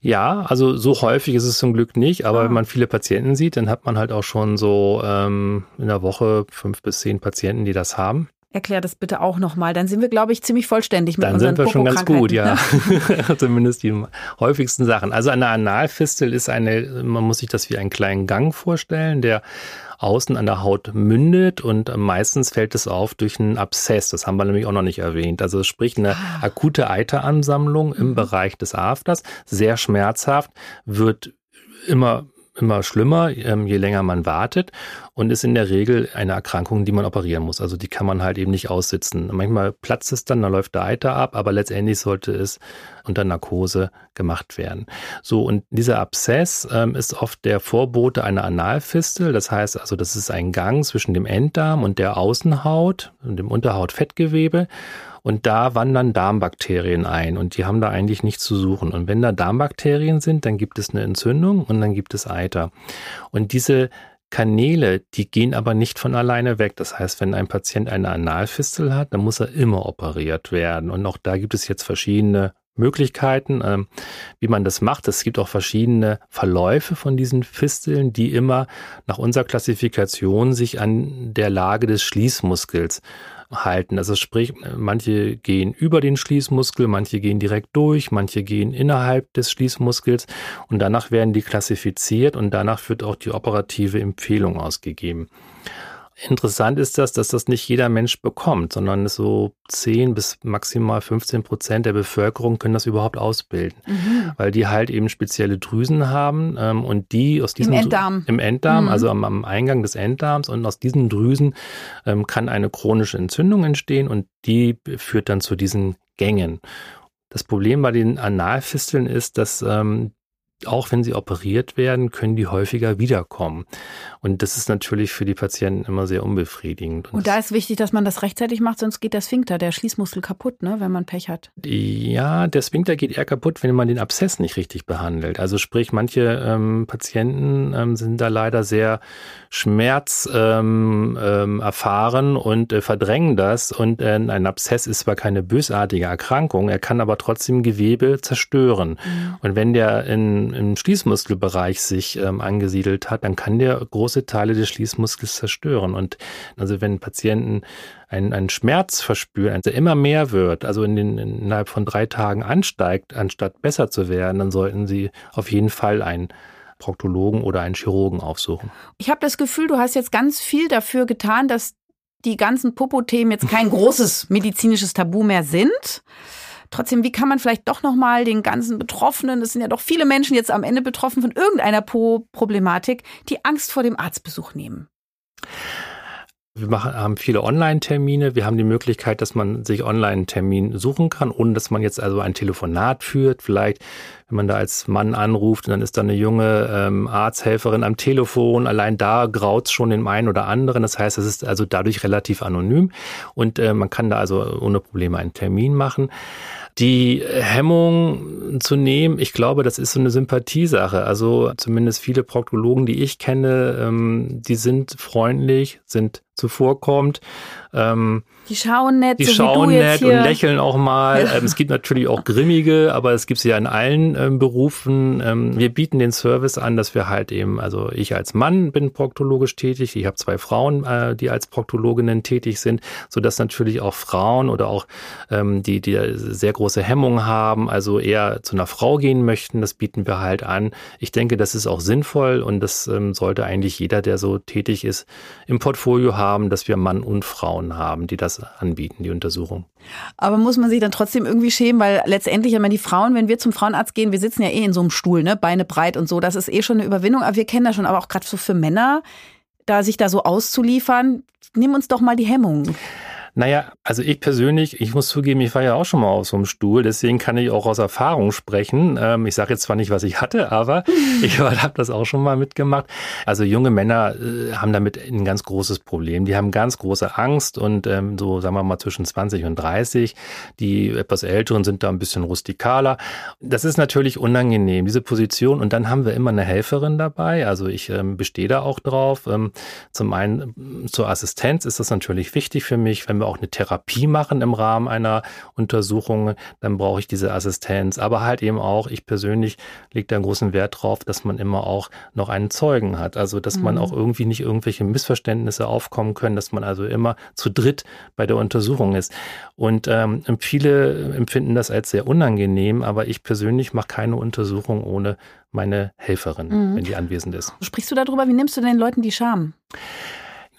Ja, also so häufig ist es zum Glück nicht, aber ah. wenn man viele Patienten sieht, dann hat man halt auch schon so ähm, in der Woche fünf bis zehn Patienten, die das haben. Erklär das bitte auch nochmal. Dann sind wir, glaube ich, ziemlich vollständig mit Dann unseren sind wir schon ganz gut, ja. Ne? Zumindest die häufigsten Sachen. Also eine Analfistel ist eine, man muss sich das wie einen kleinen Gang vorstellen, der außen an der Haut mündet und meistens fällt es auf durch einen Abszess. Das haben wir nämlich auch noch nicht erwähnt. Also sprich eine ah. akute Eiteransammlung im mhm. Bereich des Afters, sehr schmerzhaft, wird immer immer schlimmer, ähm, je länger man wartet und ist in der Regel eine Erkrankung, die man operieren muss. Also die kann man halt eben nicht aussitzen. Manchmal platzt es dann, dann läuft der Eiter ab, aber letztendlich sollte es unter Narkose gemacht werden. So, und dieser Abszess ähm, ist oft der Vorbote einer Analfistel. Das heißt also, das ist ein Gang zwischen dem Enddarm und der Außenhaut und dem Unterhautfettgewebe. Und da wandern Darmbakterien ein und die haben da eigentlich nichts zu suchen. Und wenn da Darmbakterien sind, dann gibt es eine Entzündung und dann gibt es Eiter. Und diese Kanäle, die gehen aber nicht von alleine weg. Das heißt, wenn ein Patient eine Analfistel hat, dann muss er immer operiert werden. Und auch da gibt es jetzt verschiedene Möglichkeiten, ähm, wie man das macht. Es gibt auch verschiedene Verläufe von diesen Fisteln, die immer nach unserer Klassifikation sich an der Lage des Schließmuskels halten. Also sprich, manche gehen über den Schließmuskel, manche gehen direkt durch, manche gehen innerhalb des Schließmuskels und danach werden die klassifiziert und danach wird auch die operative Empfehlung ausgegeben. Interessant ist das, dass das nicht jeder Mensch bekommt, sondern so 10 bis maximal 15 Prozent der Bevölkerung können das überhaupt ausbilden, mhm. weil die halt eben spezielle Drüsen haben ähm, und die aus diesem Im Enddarm, im Enddarm mhm. also am, am, Eingang des Enddarms und aus diesen Drüsen ähm, kann eine chronische Entzündung entstehen und die führt dann zu diesen Gängen. Das Problem bei den Analfisteln ist, dass ähm, auch wenn sie operiert werden, können die häufiger wiederkommen. Und das ist natürlich für die Patienten immer sehr unbefriedigend. Und, Und da ist wichtig, dass man das rechtzeitig macht, sonst geht der Sphinkter, der Schließmuskel kaputt, ne, wenn man Pech hat. Ja, der Sphinkter geht eher kaputt, wenn man den Abszess nicht richtig behandelt. Also sprich, manche ähm, Patienten ähm, sind da leider sehr schmerz ähm, ähm, erfahren und äh, verdrängen das. Und äh, ein Abszess ist zwar keine bösartige Erkrankung, er kann aber trotzdem Gewebe zerstören. Mhm. Und wenn der in im, Schließmuskelbereich sich ähm, angesiedelt hat, dann kann der große Teile des Schließmuskels zerstören. Und also wenn Patienten einen, einen Schmerz verspüren, der immer mehr wird, also in den, innerhalb von drei Tagen ansteigt, anstatt besser zu werden, dann sollten sie auf jeden Fall einen Proktologen oder einen Chirurgen aufsuchen. Ich habe das Gefühl, du hast jetzt ganz viel dafür getan, dass die ganzen Popo-Themen jetzt kein großes medizinisches Tabu mehr sind. Trotzdem, wie kann man vielleicht doch nochmal den ganzen Betroffenen, es sind ja doch viele Menschen jetzt am Ende betroffen von irgendeiner Po-Problematik, die Angst vor dem Arztbesuch nehmen? Wir machen, haben viele Online-Termine. Wir haben die Möglichkeit, dass man sich online einen Termin suchen kann, ohne dass man jetzt also ein Telefonat führt. Vielleicht, wenn man da als Mann anruft und dann ist da eine junge ähm, Arzthelferin am Telefon. Allein da graut schon dem einen oder anderen. Das heißt, es ist also dadurch relativ anonym und äh, man kann da also ohne Probleme einen Termin machen. Die Hemmung zu nehmen, ich glaube, das ist so eine Sympathiesache. Also zumindest viele Proktologen, die ich kenne, ähm, die sind freundlich, sind zuvorkommt. Ähm, die schauen nett, die so schauen nett und lächeln auch mal. Ja. Ähm, es gibt natürlich auch grimmige, aber es gibt sie ja in allen ähm, Berufen. Ähm, wir bieten den Service an, dass wir halt eben, also ich als Mann bin proktologisch tätig, ich habe zwei Frauen, äh, die als Proktologinnen tätig sind, so dass natürlich auch Frauen oder auch ähm, die, die sehr große Hemmungen haben, also eher zu einer Frau gehen möchten, das bieten wir halt an. Ich denke, das ist auch sinnvoll und das ähm, sollte eigentlich jeder, der so tätig ist, im Portfolio haben, dass wir Mann und Frauen haben, die das anbieten, die Untersuchung. Aber muss man sich dann trotzdem irgendwie schämen, weil letztendlich immer die Frauen, wenn wir zum Frauenarzt gehen, wir sitzen ja eh in so einem Stuhl, ne, Beine breit und so, das ist eh schon eine Überwindung, aber wir kennen das schon, aber auch gerade so für Männer, da sich da so auszuliefern, nimm uns doch mal die Hemmungen. Naja, also ich persönlich, ich muss zugeben, ich war ja auch schon mal auf so einem Stuhl, deswegen kann ich auch aus Erfahrung sprechen. Ähm, ich sage jetzt zwar nicht, was ich hatte, aber ich habe das auch schon mal mitgemacht. Also junge Männer äh, haben damit ein ganz großes Problem. Die haben ganz große Angst und ähm, so, sagen wir mal, zwischen 20 und 30. Die etwas Älteren sind da ein bisschen rustikaler. Das ist natürlich unangenehm, diese Position. Und dann haben wir immer eine Helferin dabei. Also ich ähm, bestehe da auch drauf. Ähm, zum einen zur Assistenz ist das natürlich wichtig für mich, wenn wir auch eine Therapie machen im Rahmen einer Untersuchung, dann brauche ich diese Assistenz. Aber halt eben auch, ich persönlich lege da einen großen Wert drauf, dass man immer auch noch einen Zeugen hat. Also, dass mhm. man auch irgendwie nicht irgendwelche Missverständnisse aufkommen können, dass man also immer zu dritt bei der Untersuchung ist. Und ähm, viele empfinden das als sehr unangenehm, aber ich persönlich mache keine Untersuchung ohne meine Helferin, mhm. wenn die anwesend ist. Sprichst du darüber, wie nimmst du den Leuten die Scham?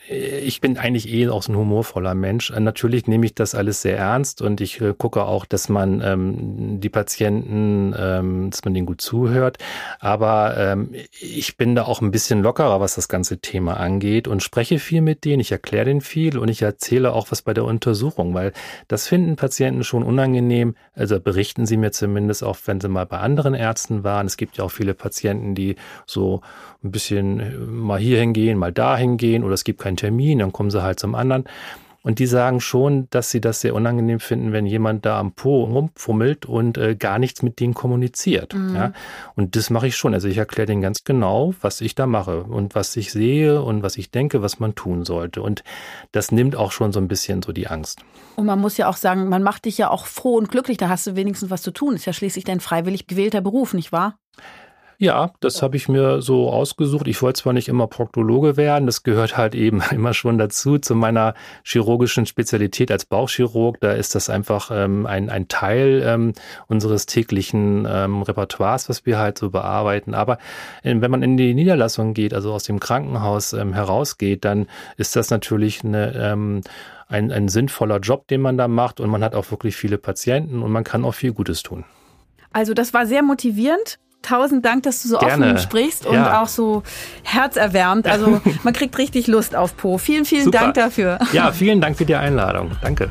Ich bin eigentlich eh auch so ein humorvoller Mensch. Äh, natürlich nehme ich das alles sehr ernst und ich äh, gucke auch, dass man ähm, die Patienten, ähm, dass man denen gut zuhört. Aber ähm, ich bin da auch ein bisschen lockerer, was das ganze Thema angeht und spreche viel mit denen. Ich erkläre denen viel und ich erzähle auch was bei der Untersuchung, weil das finden Patienten schon unangenehm. Also berichten sie mir zumindest auch, wenn sie mal bei anderen Ärzten waren. Es gibt ja auch viele Patienten, die so ein bisschen äh, mal hier hingehen, mal da hingehen oder es gibt keinen Termin, dann kommen sie halt zum anderen. Und die sagen schon, dass sie das sehr unangenehm finden, wenn jemand da am Po rumfummelt und äh, gar nichts mit denen kommuniziert. Mhm. Ja? Und das mache ich schon. Also ich erkläre denen ganz genau, was ich da mache und was ich sehe und was ich denke, was man tun sollte. Und das nimmt auch schon so ein bisschen so die Angst. Und man muss ja auch sagen, man macht dich ja auch froh und glücklich. Da hast du wenigstens was zu tun. Ist ja schließlich dein freiwillig gewählter Beruf, nicht wahr? Ja, das habe ich mir so ausgesucht. Ich wollte zwar nicht immer Proktologe werden, das gehört halt eben immer schon dazu, zu meiner chirurgischen Spezialität als Bauchchirurg. Da ist das einfach ähm, ein, ein Teil ähm, unseres täglichen ähm, Repertoires, was wir halt so bearbeiten. Aber äh, wenn man in die Niederlassung geht, also aus dem Krankenhaus ähm, herausgeht, dann ist das natürlich eine ähm, ein, ein sinnvoller Job, den man da macht und man hat auch wirklich viele Patienten und man kann auch viel Gutes tun. Also das war sehr motivierend tausend Dank, dass du so Gerne. offen sprichst und ja. auch so herzerwärmt. Also man kriegt richtig Lust auf Po. Vielen, vielen Super. Dank dafür. Ja, vielen Dank für die Einladung. Danke.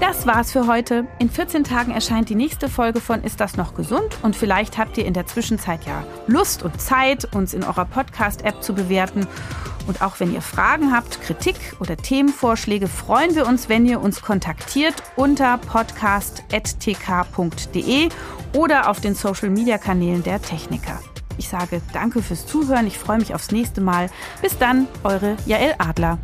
Das war's für heute. In 14 Tagen erscheint die nächste Folge von Ist das noch gesund? Und vielleicht habt ihr in der Zwischenzeit ja Lust und Zeit, uns in eurer Podcast-App zu bewerten. Und auch wenn ihr Fragen habt, Kritik oder Themenvorschläge, freuen wir uns, wenn ihr uns kontaktiert unter podcast.tk.de oder auf den Social-Media-Kanälen der Techniker. Ich sage danke fürs Zuhören, ich freue mich aufs nächste Mal. Bis dann, eure Jael Adler.